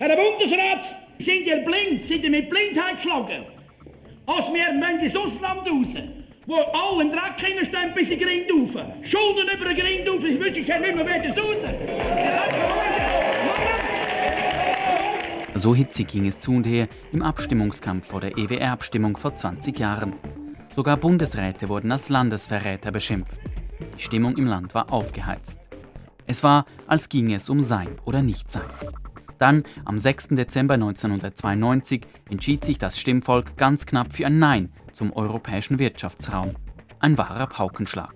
Herr Bundesrat, sind ihr blind? Sind ihr mit Blindheit geschlagen? Als wir wollen ins Ausland raus, wo alle einen Dreck hinstehen bis in Grind rauf. Schulden über den Grind rauf, ich wünsche ich nicht mehr wieder raus. So hitzig ging es zu und her im Abstimmungskampf vor der EWR-Abstimmung vor 20 Jahren. Sogar Bundesräte wurden als Landesverräter beschimpft. Die Stimmung im Land war aufgeheizt. Es war, als ginge es um Sein oder Nichtsein. Dann, am 6. Dezember 1992, entschied sich das Stimmvolk ganz knapp für ein Nein zum europäischen Wirtschaftsraum. Ein wahrer Paukenschlag.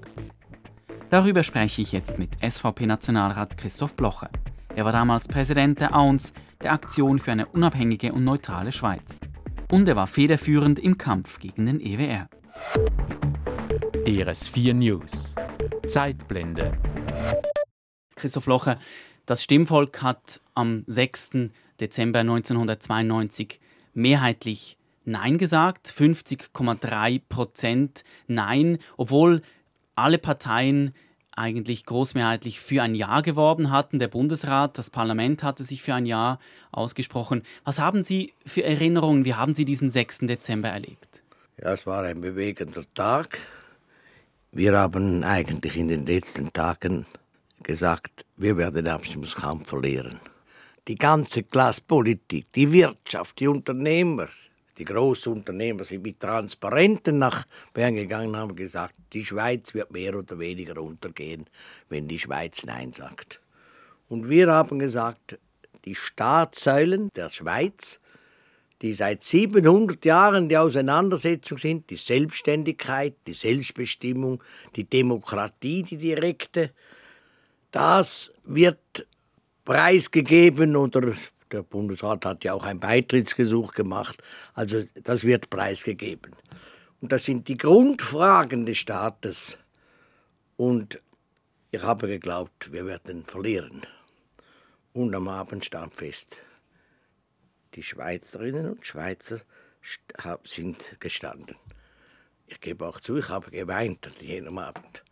Darüber spreche ich jetzt mit SVP-Nationalrat Christoph Blocher. Er war damals Präsident der AUNS, der Aktion für eine unabhängige und neutrale Schweiz. Und er war federführend im Kampf gegen den EWR. ERS4 News. Zeitblende. Christoph Locher, das Stimmvolk hat am 6. Dezember 1992 mehrheitlich Nein gesagt, 50,3 Prozent Nein, obwohl alle Parteien eigentlich großmehrheitlich für ein Ja geworben hatten. Der Bundesrat, das Parlament hatte sich für ein Ja ausgesprochen. Was haben Sie für Erinnerungen? Wie haben Sie diesen 6. Dezember erlebt? Ja, es war ein bewegender Tag. Wir haben eigentlich in den letzten Tagen gesagt, wir werden den Abstimmungskampf verlieren. Die ganze Klasspolitik, die Wirtschaft, die Unternehmer, die großen Unternehmer sind mit Transparenten nach Bern gegangen und haben gesagt, die Schweiz wird mehr oder weniger untergehen, wenn die Schweiz Nein sagt. Und wir haben gesagt, die Staatssäulen der Schweiz, die seit 700 Jahren die Auseinandersetzung sind, die Selbstständigkeit, die Selbstbestimmung, die Demokratie, die direkte, das wird preisgegeben oder der Bundesrat hat ja auch ein Beitrittsgesuch gemacht. Also das wird preisgegeben. Und das sind die Grundfragen des Staates. Und ich habe geglaubt, wir werden verlieren. Und am Abend stand fest, die Schweizerinnen und Schweizer sind gestanden. Ich gebe auch zu, ich habe geweint an jenem Abend.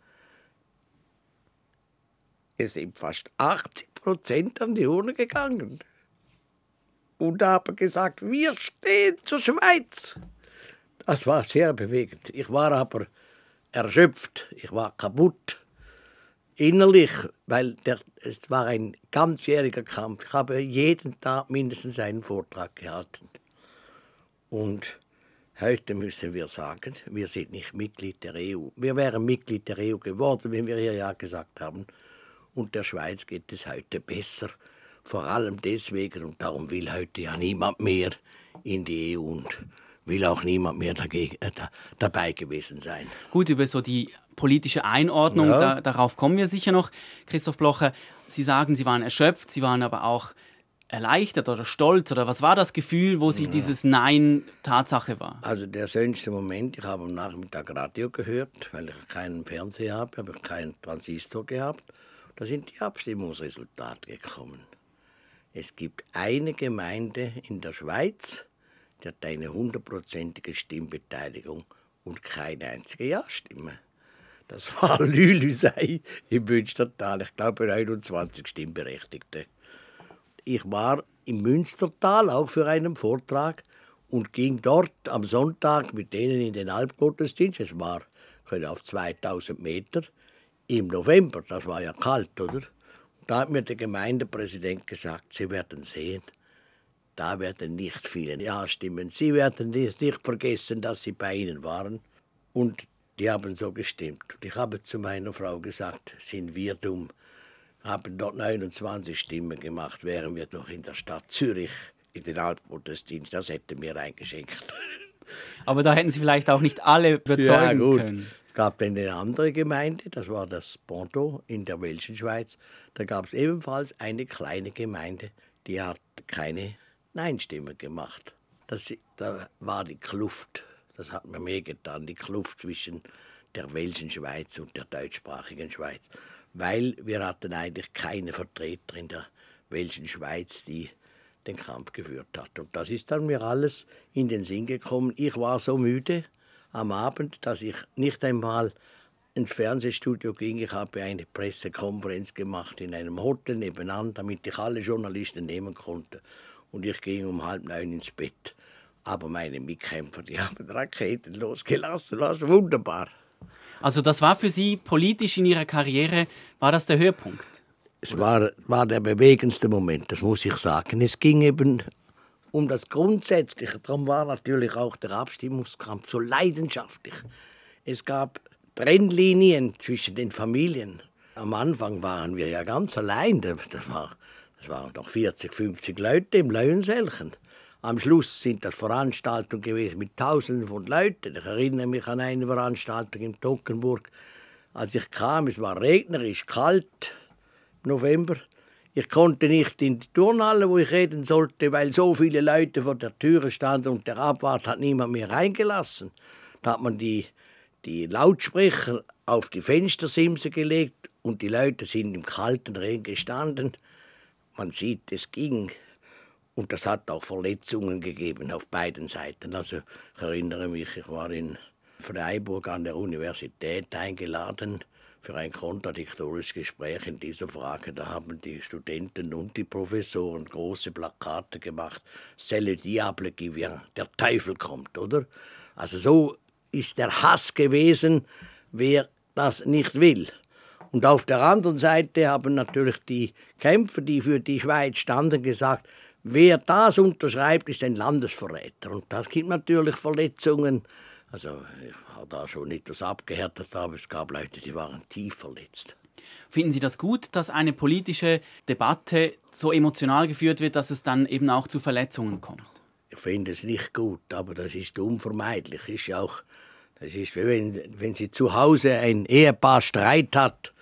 Es sind fast 80 Prozent an die Urne gegangen und haben gesagt, wir stehen zur Schweiz. Das war sehr bewegend. Ich war aber erschöpft, ich war kaputt innerlich, weil der, es war ein ganzjähriger Kampf. Ich habe jeden Tag mindestens einen Vortrag gehalten. Und heute müssen wir sagen, wir sind nicht Mitglied der EU. Wir wären Mitglied der EU geworden, wenn wir hier Ja gesagt haben und der Schweiz geht es heute besser. Vor allem deswegen, und darum will heute ja niemand mehr in die EU und will auch niemand mehr dagegen, äh, da, dabei gewesen sein. Gut, über so die politische Einordnung, ja. da, darauf kommen wir sicher noch. Christoph Blocher, Sie sagen, Sie waren erschöpft, Sie waren aber auch erleichtert oder stolz oder was war das Gefühl, wo Sie ja. dieses Nein Tatsache war? Also der schönste Moment, ich habe am Nachmittag Radio gehört, weil ich keinen Fernseher habe, habe ich keinen Transistor gehabt da sind die Abstimmungsresultate gekommen. Es gibt eine Gemeinde in der Schweiz, die hat eine hundertprozentige Stimmbeteiligung und keine einzige Ja-Stimme. Das war Lülüsei im Münstertal. Ich glaube 29 Stimmberechtigte. Ich war im Münstertal auch für einen Vortrag und ging dort am Sonntag mit denen in den Alpgottesdienst. Es war auf 2000 Meter im November, das war ja kalt, oder? Da hat mir der Gemeindepräsident gesagt, Sie werden sehen, da werden nicht viele Ja stimmen. Sie werden nicht, nicht vergessen, dass Sie bei Ihnen waren. Und die haben so gestimmt. Und ich habe zu meiner Frau gesagt, sind wir dumm, haben dort 29 Stimmen gemacht, wären wir doch in der Stadt Zürich in den Altgottesdienst. Das hätte mir eingeschenkt. Aber da hätten Sie vielleicht auch nicht alle überzeugen ja, können. Es gab dann eine andere Gemeinde, das war das Ponto in der Welschen Schweiz. Da gab es ebenfalls eine kleine Gemeinde, die hat keine Nein-Stimme gemacht. Das, da war die Kluft, das hat mir mehr getan, die Kluft zwischen der Welschen Schweiz und der deutschsprachigen Schweiz. Weil wir hatten eigentlich keine Vertreter in der Welschen Schweiz, die den Kampf geführt hat. Und das ist dann mir alles in den Sinn gekommen. Ich war so müde, am Abend, dass ich nicht einmal ins Fernsehstudio ging. Ich habe eine Pressekonferenz gemacht in einem Hotel nebenan, damit ich alle Journalisten nehmen konnte. und ich ging um halb neun ins Bett. Aber meine Mitkämpfer, die haben Raketen losgelassen, das war wunderbar. Also das war für Sie politisch in Ihrer Karriere, war das der Höhepunkt? Es war, war der bewegendste Moment, das muss ich sagen. Es ging eben um das Grundsätzliche. Darum war natürlich auch der Abstimmungskampf so leidenschaftlich. Es gab Trennlinien zwischen den Familien. Am Anfang waren wir ja ganz allein. Das, war, das waren noch 40, 50 Leute im Leuenselchen. Am Schluss sind das Veranstaltungen gewesen mit Tausenden von Leuten. Ich erinnere mich an eine Veranstaltung in Toggenburg. Als ich kam, es war regnerisch, kalt, im November. Ich konnte nicht in die Turnhalle, wo ich reden sollte, weil so viele Leute vor der Tür standen und der Abwart hat niemand mehr reingelassen. Da hat man die, die Lautsprecher auf die Fenstersimse gelegt und die Leute sind im kalten Regen gestanden. Man sieht, es ging. Und das hat auch Verletzungen gegeben auf beiden Seiten. Also ich erinnere mich, ich war in Freiburg an der Universität eingeladen für ein kontradiktorisches Gespräch in dieser Frage. Da haben die Studenten und die Professoren große Plakate gemacht. C'est le diable qui vient. Der Teufel kommt, oder? Also so ist der Hass gewesen, wer das nicht will. Und auf der anderen Seite haben natürlich die Kämpfer, die für die Schweiz standen, gesagt, Wer das unterschreibt, ist ein Landesverräter. Und das gibt natürlich Verletzungen. Also ich habe da schon etwas abgehärtet, aber es gab Leute, die waren tief verletzt. Finden Sie das gut, dass eine politische Debatte so emotional geführt wird, dass es dann eben auch zu Verletzungen kommt? Ich finde es nicht gut, aber das ist unvermeidlich. Ist ja auch, das ist wie wenn, wenn Sie zu Hause ein Ehepaar Streit hat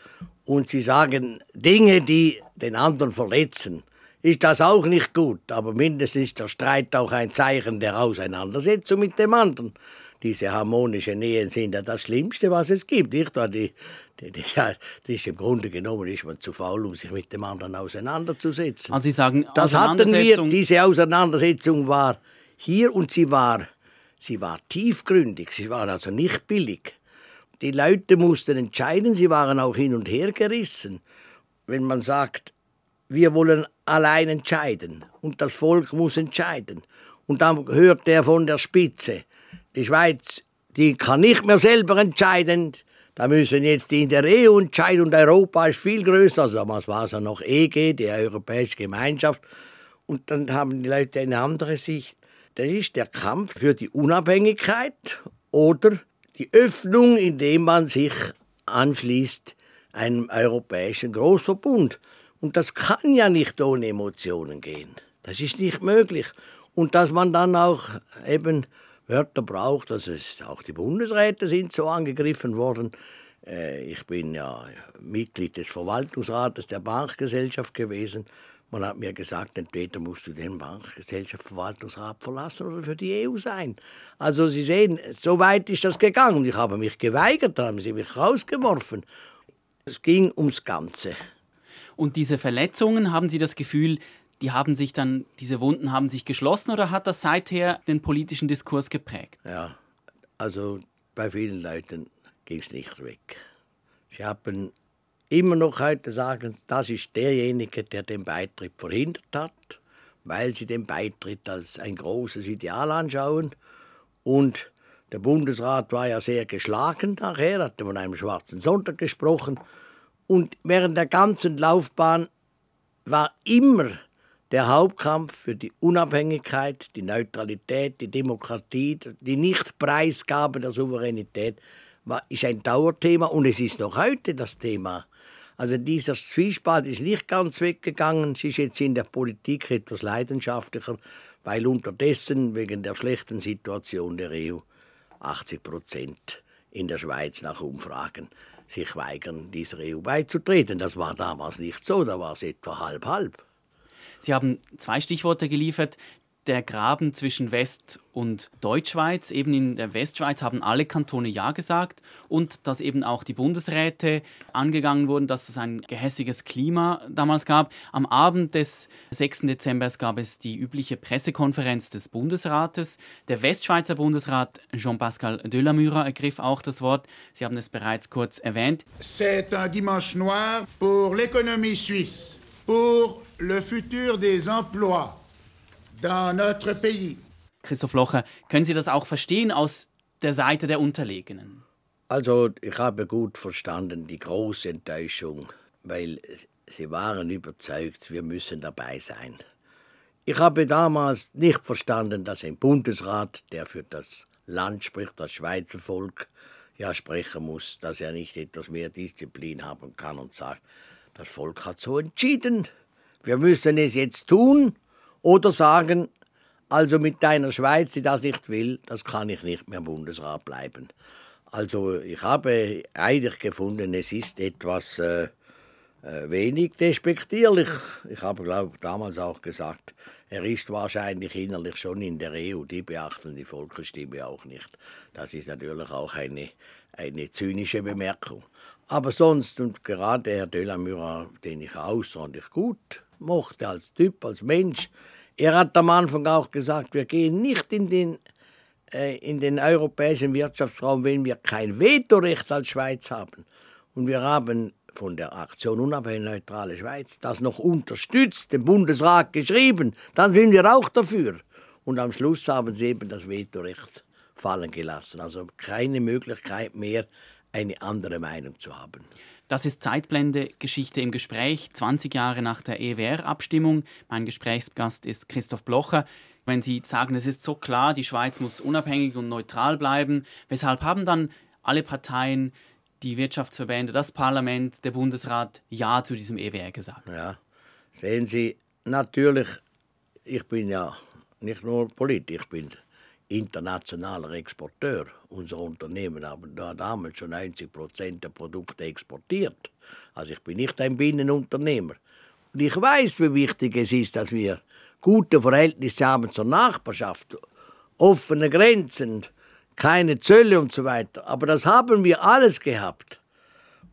und Sie sagen Dinge, die den anderen verletzen ist das auch nicht gut, aber mindestens ist der Streit auch ein Zeichen der Auseinandersetzung mit dem anderen. Diese harmonischen Ehen sind ja das Schlimmste, was es gibt. Nicht? Die, die, die, das ist Im Grunde genommen ist man zu faul, um sich mit dem anderen auseinanderzusetzen. Also Sie sagen, das hatten wir. Diese Auseinandersetzung war hier und sie war, sie war tiefgründig. Sie war also nicht billig. Die Leute mussten entscheiden. Sie waren auch hin und her gerissen. Wenn man sagt, wir wollen allein entscheiden und das Volk muss entscheiden. Und dann hört er von der Spitze, die Schweiz, die kann nicht mehr selber entscheiden, da müssen jetzt die in der EU entscheiden und Europa ist viel größer. Also damals war es ja noch EG, die Europäische Gemeinschaft. Und dann haben die Leute eine andere Sicht. Das ist der Kampf für die Unabhängigkeit oder die Öffnung, indem man sich anschließt einem europäischen Großverbund. Und das kann ja nicht ohne Emotionen gehen. Das ist nicht möglich. Und dass man dann auch eben Wörter braucht, also auch die Bundesräte sind so angegriffen worden. Äh, ich bin ja Mitglied des Verwaltungsrates der Bankgesellschaft gewesen. Man hat mir gesagt, entweder musst du den Bankgesellschaft Verwaltungsrat verlassen oder für die EU sein. Also Sie sehen, so weit ist das gegangen. Ich habe mich geweigert, da haben sie mich rausgeworfen. Es ging ums Ganze. Und diese Verletzungen, haben Sie das Gefühl, die haben sich dann, diese Wunden haben sich geschlossen oder hat das seither den politischen Diskurs geprägt? Ja, also bei vielen Leuten ging es nicht weg. Sie haben immer noch heute sagen, das ist derjenige, der den Beitritt verhindert hat, weil sie den Beitritt als ein großes Ideal anschauen. Und der Bundesrat war ja sehr geschlagen nachher, hat von einem schwarzen Sonntag gesprochen. Und während der ganzen Laufbahn war immer der Hauptkampf für die Unabhängigkeit, die Neutralität, die Demokratie, die Nichtpreisgabe der Souveränität war, ist ein Dauerthema und es ist noch heute das Thema. Also dieser Zwiespalt ist nicht ganz weggegangen. Es ist jetzt in der Politik etwas leidenschaftlicher, weil unterdessen wegen der schlechten Situation der EU 80 Prozent in der Schweiz nach Umfragen sich weigern, dieser EU beizutreten. Das war damals nicht so, da war es etwa halb-halb. Sie haben zwei Stichworte geliefert, der Graben zwischen West- und Deutschschweiz. Eben in der Westschweiz haben alle Kantone Ja gesagt und dass eben auch die Bundesräte angegangen wurden, dass es ein gehässiges Klima damals gab. Am Abend des 6. Dezember gab es die übliche Pressekonferenz des Bundesrates. Der Westschweizer Bundesrat Jean-Pascal Delamura ergriff auch das Wort. Sie haben es bereits kurz erwähnt. C'est un dimanche noir pour l'économie suisse, pour le futur des emplois dans notre pays. Christoph Locher, können Sie das auch verstehen aus der Seite der Unterlegenen? Also, ich habe gut verstanden die große Enttäuschung, weil sie waren überzeugt, wir müssen dabei sein. Ich habe damals nicht verstanden, dass ein Bundesrat, der für das Land spricht, das Schweizer Volk, ja sprechen muss, dass er nicht etwas mehr Disziplin haben kann und sagt, das Volk hat so entschieden, wir müssen es jetzt tun oder sagen, also mit deiner Schweiz, die das nicht will, das kann ich nicht mehr Bundesrat bleiben. Also ich habe eigentlich gefunden, es ist etwas äh, äh wenig despektierlich. Ich habe, glaube damals auch gesagt, er ist wahrscheinlich innerlich schon in der EU, die beachten die Volksstimme auch nicht. Das ist natürlich auch eine, eine zynische Bemerkung. Aber sonst, und gerade Herr Delamura, den ich außerordentlich gut mochte als Typ, als Mensch, er hat am Anfang auch gesagt, wir gehen nicht in den, äh, in den europäischen Wirtschaftsraum, wenn wir kein Vetorecht als Schweiz haben. Und wir haben von der Aktion Unabhängige Neutrale Schweiz das noch unterstützt, dem Bundesrat geschrieben, dann sind wir auch dafür. Und am Schluss haben sie eben das Vetorecht fallen gelassen. Also keine Möglichkeit mehr, eine andere Meinung zu haben. Das ist Zeitblende Geschichte im Gespräch, 20 Jahre nach der EWR-Abstimmung. Mein Gesprächsgast ist Christoph Blocher. Wenn Sie sagen, es ist so klar, die Schweiz muss unabhängig und neutral bleiben, weshalb haben dann alle Parteien die Wirtschaftsverbände, das Parlament, der Bundesrat Ja zu diesem EWR gesagt. Ja, sehen Sie, natürlich, ich bin ja nicht nur Politiker, ich bin internationaler Exporteur. Unsere Unternehmen haben da damals schon 90 Prozent der Produkte exportiert. Also ich bin nicht ein Binnenunternehmer. Und ich weiß, wie wichtig es ist, dass wir gute Verhältnisse haben zur Nachbarschaft, offene Grenzen, keine Zölle und so weiter. Aber das haben wir alles gehabt.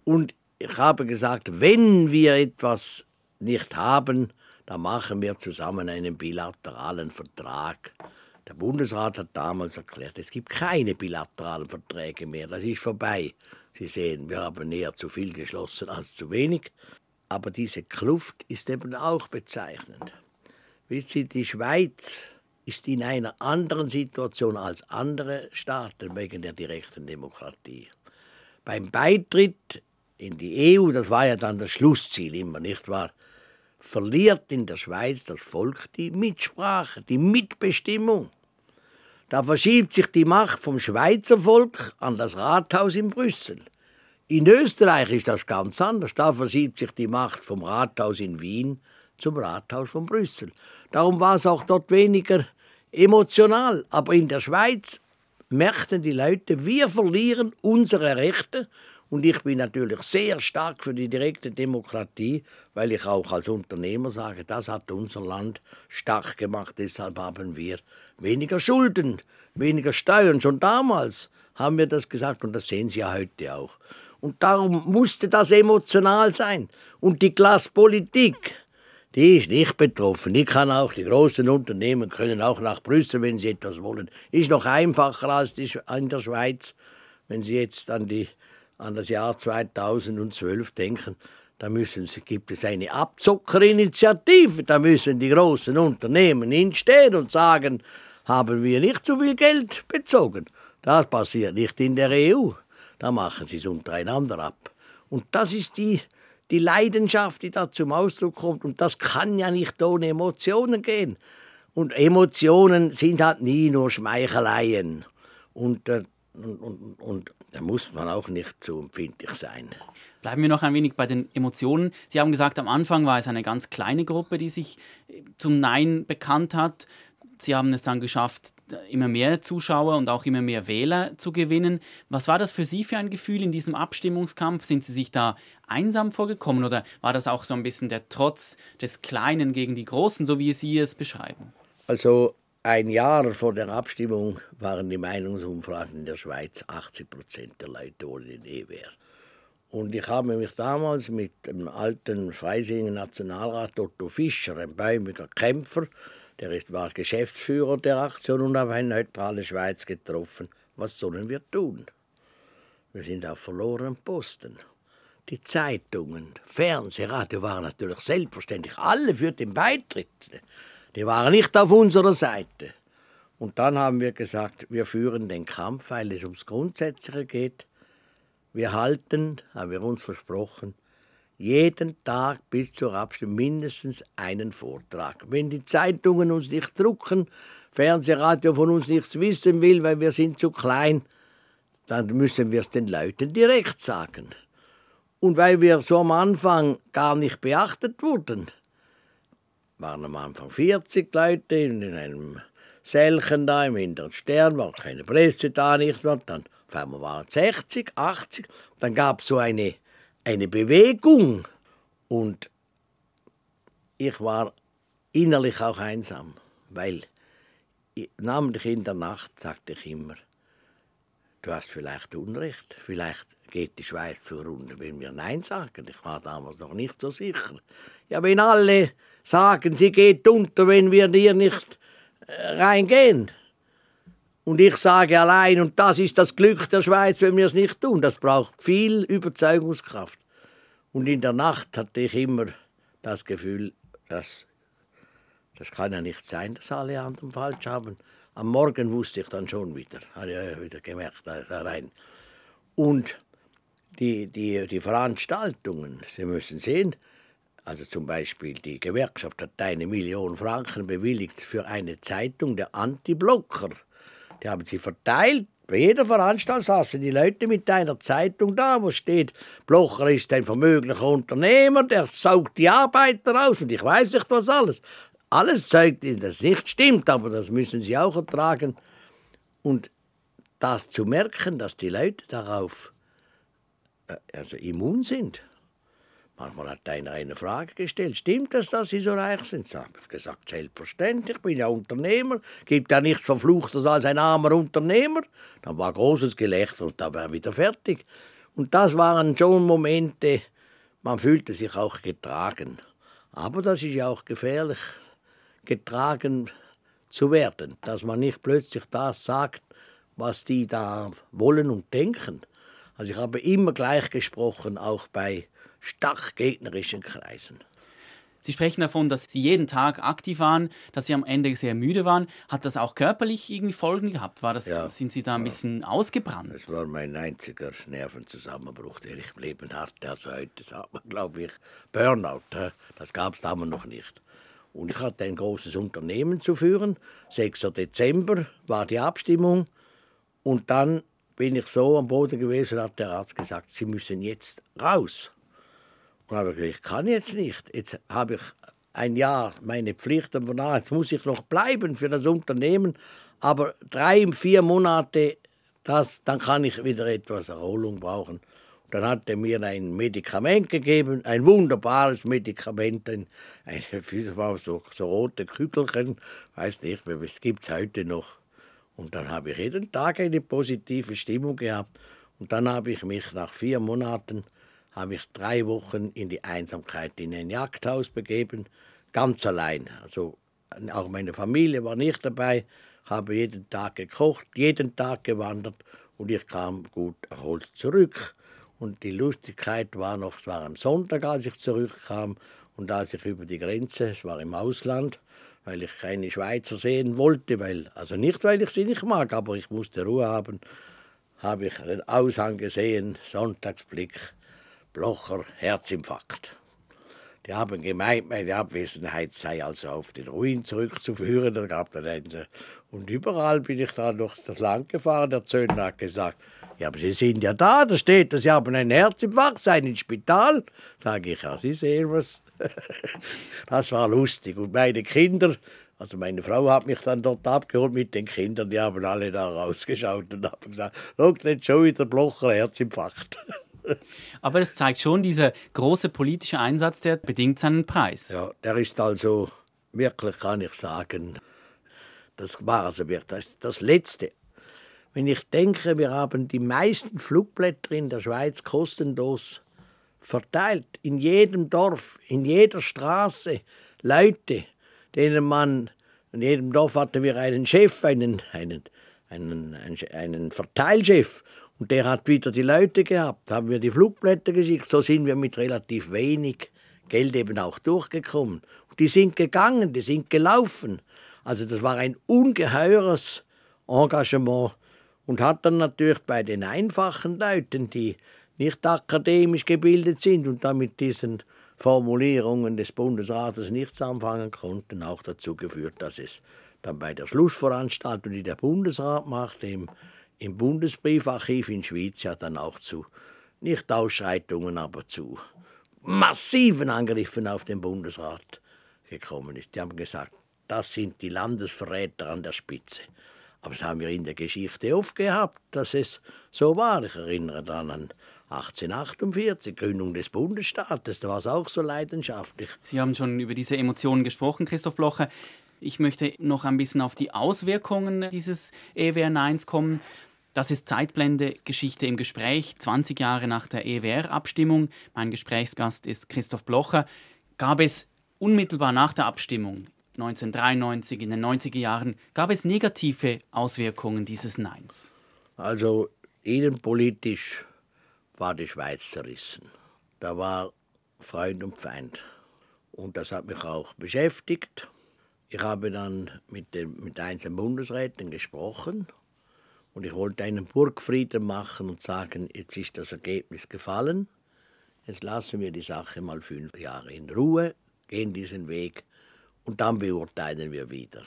Und ich habe gesagt, wenn wir etwas nicht haben, dann machen wir zusammen einen bilateralen Vertrag. Der Bundesrat hat damals erklärt, es gibt keine bilateralen Verträge mehr, das ist vorbei. Sie sehen, wir haben eher zu viel geschlossen als zu wenig. Aber diese Kluft ist eben auch bezeichnend. Wissen Sie, die Schweiz ist in einer anderen Situation als andere Staaten wegen der direkten Demokratie. Beim Beitritt in die EU, das war ja dann das Schlussziel immer, nicht wahr? Verliert in der Schweiz das Volk die Mitsprache, die Mitbestimmung. Da verschiebt sich die Macht vom Schweizer Volk an das Rathaus in Brüssel. In Österreich ist das ganz anders. Da verschiebt sich die Macht vom Rathaus in Wien zum Rathaus von Brüssel. Darum war es auch dort weniger emotional. Aber in der Schweiz merkten die Leute, wir verlieren unsere Rechte. Und ich bin natürlich sehr stark für die direkte Demokratie, weil ich auch als Unternehmer sage, das hat unser Land stark gemacht. Deshalb haben wir weniger Schulden, weniger Steuern. Schon damals haben wir das gesagt und das sehen Sie ja heute auch. Und darum musste das emotional sein. Und die Glaspolitik, die ist nicht betroffen. Ich kann auch, die großen Unternehmen können auch nach Brüssel, wenn sie etwas wollen. Ist noch einfacher als die, in der Schweiz. Wenn Sie jetzt an, die, an das Jahr 2012 denken, da müssen sie, gibt es eine Abzockerinitiative. Da müssen die großen Unternehmen hinstehen und sagen, haben wir nicht so viel Geld bezogen. Das passiert nicht in der EU. Da machen sie es untereinander ab. Und das ist die die Leidenschaft, die da zum Ausdruck kommt. Und das kann ja nicht ohne Emotionen gehen. Und Emotionen sind halt nie nur Schmeicheleien. Und, äh, und, und, und da muss man auch nicht zu empfindlich sein. Bleiben wir noch ein wenig bei den Emotionen. Sie haben gesagt, am Anfang war es eine ganz kleine Gruppe, die sich zum Nein bekannt hat. Sie haben es dann geschafft, immer mehr Zuschauer und auch immer mehr Wähler zu gewinnen. Was war das für Sie für ein Gefühl in diesem Abstimmungskampf? Sind Sie sich da einsam vorgekommen oder war das auch so ein bisschen der Trotz des Kleinen gegen die Großen, so wie Sie es beschreiben? Also ein Jahr vor der Abstimmung waren die Meinungsumfragen in der Schweiz 80 Prozent der Leute ohne den EWR. Und ich habe mich damals mit dem alten Freisinger Nationalrat Otto Fischer, ein bäumiger Kämpfer, der war Geschäftsführer der Aktion und auf eine neutrale Schweiz getroffen. Was sollen wir tun? Wir sind auf verlorenen Posten. Die Zeitungen, Fernseh, Radio waren natürlich selbstverständlich alle für den Beitritt. Die waren nicht auf unserer Seite. Und dann haben wir gesagt, wir führen den Kampf, weil es ums Grundsätzliche geht. Wir halten, haben wir uns versprochen, jeden Tag bis zur Abstimmung mindestens einen Vortrag. Wenn die Zeitungen uns nicht drucken, Fernsehradio von uns nichts wissen will, weil wir sind zu klein, dann müssen wir es den Leuten direkt sagen. Und weil wir so am Anfang gar nicht beachtet wurden, waren am Anfang 40 Leute in einem Selchen da im hinteren Stern, war keine Presse da, nicht wahr? Dann waren es 60, 80, dann gab es so eine, eine Bewegung und ich war innerlich auch einsam, weil namentlich in der Nacht sagte ich immer, du hast vielleicht Unrecht, vielleicht geht die Schweiz zur Runde, wenn wir Nein sagen. Ich war damals noch nicht so sicher. Ja, wenn alle sagen, sie geht unter, wenn wir hier nicht äh, reingehen. Und ich sage allein, und das ist das Glück der Schweiz, wenn wir es nicht tun. Das braucht viel Überzeugungskraft. Und in der Nacht hatte ich immer das Gefühl, dass das kann ja nicht sein, dass alle anderen falsch haben. Am Morgen wusste ich dann schon wieder, habe ich wieder gemerkt, da rein. Und die, die, die Veranstaltungen, Sie müssen sehen, also zum Beispiel die Gewerkschaft hat eine Million Franken bewilligt für eine Zeitung der Anti-Blocker. Die haben sie verteilt. Bei jeder Veranstaltung saßen die Leute mit einer Zeitung da, wo steht, Blocher ist ein vermöglicher Unternehmer, der saugt die Arbeiter aus und ich weiß nicht was alles alles zeigt, dass das nicht stimmt, aber das müssen sie auch ertragen. Und das zu merken, dass die Leute darauf äh, also immun sind. Manchmal hat einer eine Frage gestellt, stimmt es, dass Sie so reich sind? Da habe ich gesagt, selbstverständlich, ich bin ja Unternehmer, gibt ja nichts Verfluchtes als ein armer Unternehmer. Dann war großes Gelächter und da war wieder fertig. Und das waren schon Momente, man fühlte sich auch getragen. Aber das ist ja auch gefährlich getragen zu werden, dass man nicht plötzlich das sagt, was die da wollen und denken. Also ich habe immer gleich gesprochen, auch bei stark gegnerischen Kreisen. Sie sprechen davon, dass Sie jeden Tag aktiv waren, dass Sie am Ende sehr müde waren. Hat das auch körperlich irgendwie Folgen gehabt? War das, ja, sind Sie da ein bisschen ausgebrannt? Das war mein einziger Nervenzusammenbruch, den ich im Leben hatte. Also heute sagt man, glaube ich, Burnout. Das gab es damals noch nicht. Und ich hatte ein großes Unternehmen zu führen. 6. Dezember war die Abstimmung. Und dann bin ich so am Boden gewesen, hat der Arzt gesagt, Sie müssen jetzt raus. Und habe ich gesagt, ich kann jetzt nicht. Jetzt habe ich ein Jahr meine Pflichten von jetzt muss ich noch bleiben für das Unternehmen. Aber drei, vier Monate, das, dann kann ich wieder etwas Erholung brauchen. Dann hat er mir ein Medikament gegeben, ein wunderbares Medikament, ein, ein so, so rote Kügelchen, weiß nicht, es gibt es heute noch. Und dann habe ich jeden Tag eine positive Stimmung gehabt. Und dann habe ich mich nach vier Monaten, habe ich drei Wochen in die Einsamkeit in ein Jagdhaus begeben, ganz allein. Also auch meine Familie war nicht dabei, habe jeden Tag gekocht, jeden Tag gewandert und ich kam gut erholt zurück. Und die Lustigkeit war noch, es war am Sonntag, als ich zurückkam und als ich über die Grenze, es war im Ausland, weil ich keine Schweizer sehen wollte, weil, also nicht, weil ich sie nicht mag, aber ich musste Ruhe haben, habe ich den Aushang gesehen, Sonntagsblick, Blocher, Herzinfarkt. Die haben gemeint, meine Abwesenheit sei also auf den Ruin zurückzuführen. Da gab dann eine, und überall bin ich dann durch das Land gefahren. Der Zöllner hat gesagt, ja, aber Sie sind ja da, da steht, dass Sie haben einen Herzinfarkt, seien ins Spital. Sage ich, ja, Sie sehen was. das war lustig. Und meine Kinder, also meine Frau hat mich dann dort abgeholt mit den Kindern, die haben alle da rausgeschaut und haben gesagt, schau, jetzt schon wieder Blocher, Herzinfarkt. Aber es zeigt schon, dieser große politische Einsatz, der bedingt seinen Preis. Ja, der ist also wirklich, kann ich sagen, das war also wirklich das, das Letzte. Wenn ich denke, wir haben die meisten Flugblätter in der Schweiz kostenlos verteilt, in jedem Dorf, in jeder Straße, Leute, denen man, in jedem Dorf hatten wir einen Chef, einen, einen, einen, einen, Verteilchef, und der hat wieder die Leute gehabt, haben wir die Flugblätter geschickt, so sind wir mit relativ wenig Geld eben auch durchgekommen. Und die sind gegangen, die sind gelaufen. Also das war ein ungeheures Engagement und hat dann natürlich bei den einfachen Leuten, die nicht akademisch gebildet sind und dann mit diesen Formulierungen des Bundesrates nichts anfangen konnten, auch dazu geführt, dass es dann bei der Schlussveranstaltung, die der Bundesrat machte, im, im Bundesbriefarchiv in Schweiz ja dann auch zu, nicht Ausschreitungen, aber zu massiven Angriffen auf den Bundesrat gekommen ist. Die haben gesagt, das sind die Landesverräter an der Spitze. Aber das haben wir in der Geschichte oft gehabt, dass es so war. Ich erinnere dann an 1848, Gründung des Bundesstaates, da war es auch so leidenschaftlich. Sie haben schon über diese Emotionen gesprochen, Christoph Blocher. Ich möchte noch ein bisschen auf die Auswirkungen dieses EWR-Neins kommen. Das ist Zeitblende Geschichte im Gespräch, 20 Jahre nach der EWR-Abstimmung. Mein Gesprächsgast ist Christoph Blocher. Gab es unmittelbar nach der Abstimmung 1993, in den 90er Jahren, gab es negative Auswirkungen dieses Neins? Also innenpolitisch war die Schweiz zerrissen. Da war Freund und Feind. Und das hat mich auch beschäftigt. Ich habe dann mit, den, mit einzelnen Bundesräten gesprochen und ich wollte einen Burgfrieden machen und sagen, jetzt ist das Ergebnis gefallen. Jetzt lassen wir die Sache mal fünf Jahre in Ruhe, gehen diesen Weg und dann beurteilen wir wieder.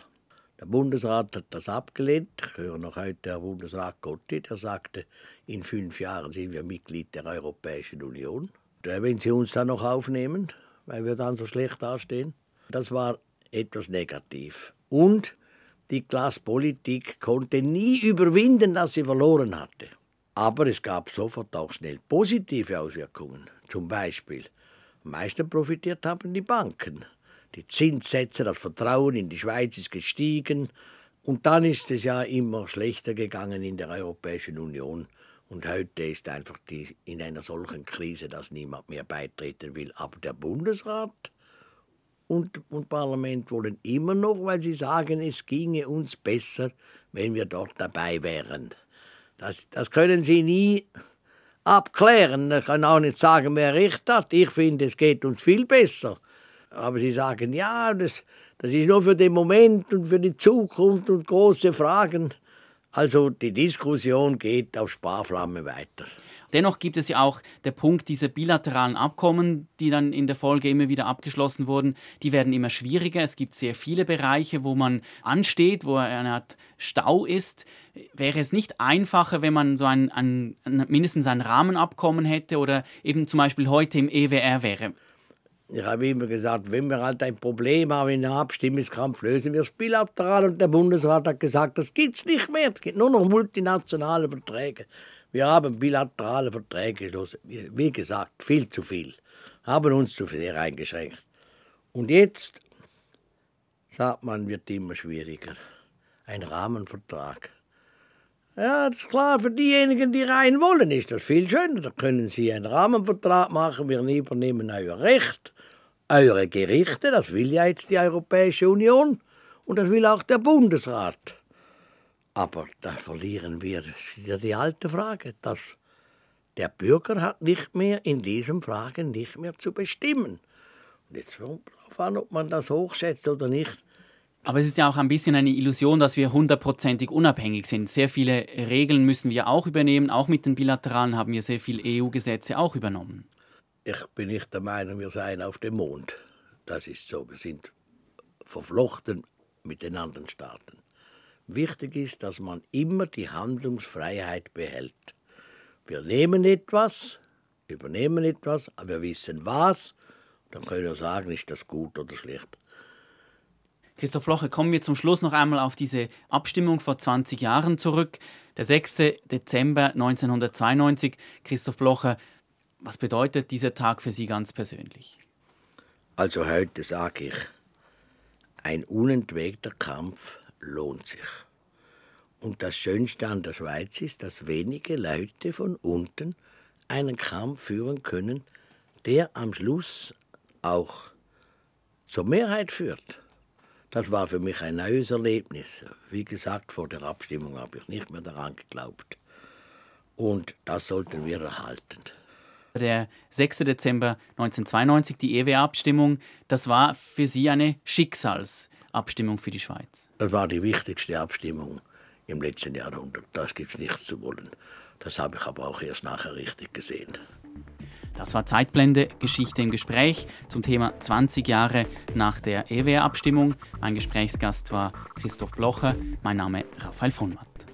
Der Bundesrat hat das abgelehnt. Ich höre noch heute Herr Bundesrat Gotti, der sagte, in fünf Jahren sind wir Mitglied der Europäischen Union. Wenn Sie uns dann noch aufnehmen, weil wir dann so schlecht dastehen. Das war etwas negativ. Und die Klasspolitik konnte nie überwinden, dass sie verloren hatte. Aber es gab sofort auch schnell positive Auswirkungen. Zum Beispiel, am meisten profitiert haben die Banken. Die Zinssätze, das Vertrauen in die Schweiz ist gestiegen. Und dann ist es ja immer schlechter gegangen in der Europäischen Union. Und heute ist einfach die, in einer solchen Krise, dass niemand mehr beitreten will. Aber der Bundesrat und, und Parlament wollen immer noch, weil sie sagen, es ginge uns besser, wenn wir dort dabei wären. Das, das können sie nie abklären. Ich kann auch nicht sagen, wer recht hat. Ich finde, es geht uns viel besser. Aber sie sagen, ja, das, das ist nur für den Moment und für die Zukunft und große Fragen. Also die Diskussion geht auf Sparflamme weiter. Dennoch gibt es ja auch der Punkt dieser bilateralen Abkommen, die dann in der Folge immer wieder abgeschlossen wurden. Die werden immer schwieriger. Es gibt sehr viele Bereiche, wo man ansteht, wo eine Art Stau ist. Wäre es nicht einfacher, wenn man so ein, ein, mindestens ein Rahmenabkommen hätte oder eben zum Beispiel heute im EWR wäre? Ich habe immer gesagt, wenn wir halt ein Problem haben in einem Abstimmungskampf, lösen wir es bilateral. Und der Bundesrat hat gesagt, das gibt es nicht mehr. Es gibt nur noch multinationale Verträge. Wir haben bilaterale Verträge geschlossen. Wie gesagt, viel zu viel. Haben uns zu sehr eingeschränkt. Und jetzt, sagt man, wird immer schwieriger. Ein Rahmenvertrag. Ja, das ist klar, für diejenigen, die rein wollen, ist das viel schöner. Da können sie einen Rahmenvertrag machen, wir übernehmen euer Recht eure Gerichte, das will ja jetzt die Europäische Union und das will auch der Bundesrat. Aber da verlieren wir wieder die alte Frage, dass der Bürger hat nicht mehr in diesen Fragen nicht mehr zu bestimmen. Und jetzt kommt darauf an, ob man das hochschätzt oder nicht. Aber es ist ja auch ein bisschen eine Illusion, dass wir hundertprozentig unabhängig sind. Sehr viele Regeln müssen wir auch übernehmen. Auch mit den Bilateralen haben wir sehr viele EU-Gesetze auch übernommen ich bin nicht der Meinung, wir seien auf dem Mond. Das ist so. Wir sind verflochten mit den anderen Staaten. Wichtig ist, dass man immer die Handlungsfreiheit behält. Wir nehmen etwas, übernehmen etwas, aber wir wissen was, dann können wir sagen, ist das gut oder schlecht. Christoph Loche, kommen wir zum Schluss noch einmal auf diese Abstimmung vor 20 Jahren zurück. Der 6. Dezember 1992. Christoph Blocher, was bedeutet dieser Tag für Sie ganz persönlich? Also heute sage ich, ein unentwegter Kampf lohnt sich. Und das Schönste an der Schweiz ist, dass wenige Leute von unten einen Kampf führen können, der am Schluss auch zur Mehrheit führt. Das war für mich ein neues Erlebnis. Wie gesagt, vor der Abstimmung habe ich nicht mehr daran geglaubt. Und das sollten wir erhalten. Der 6. Dezember 1992, die EWA-Abstimmung, das war für Sie eine Schicksalsabstimmung für die Schweiz. Das war die wichtigste Abstimmung im letzten Jahrhundert. Das gibt es nichts zu wollen. Das habe ich aber auch erst nachher richtig gesehen. Das war Zeitblende, Geschichte im Gespräch zum Thema 20 Jahre nach der EWR-Abstimmung. Mein Gesprächsgast war Christoph Blocher, mein Name Raphael von Matt.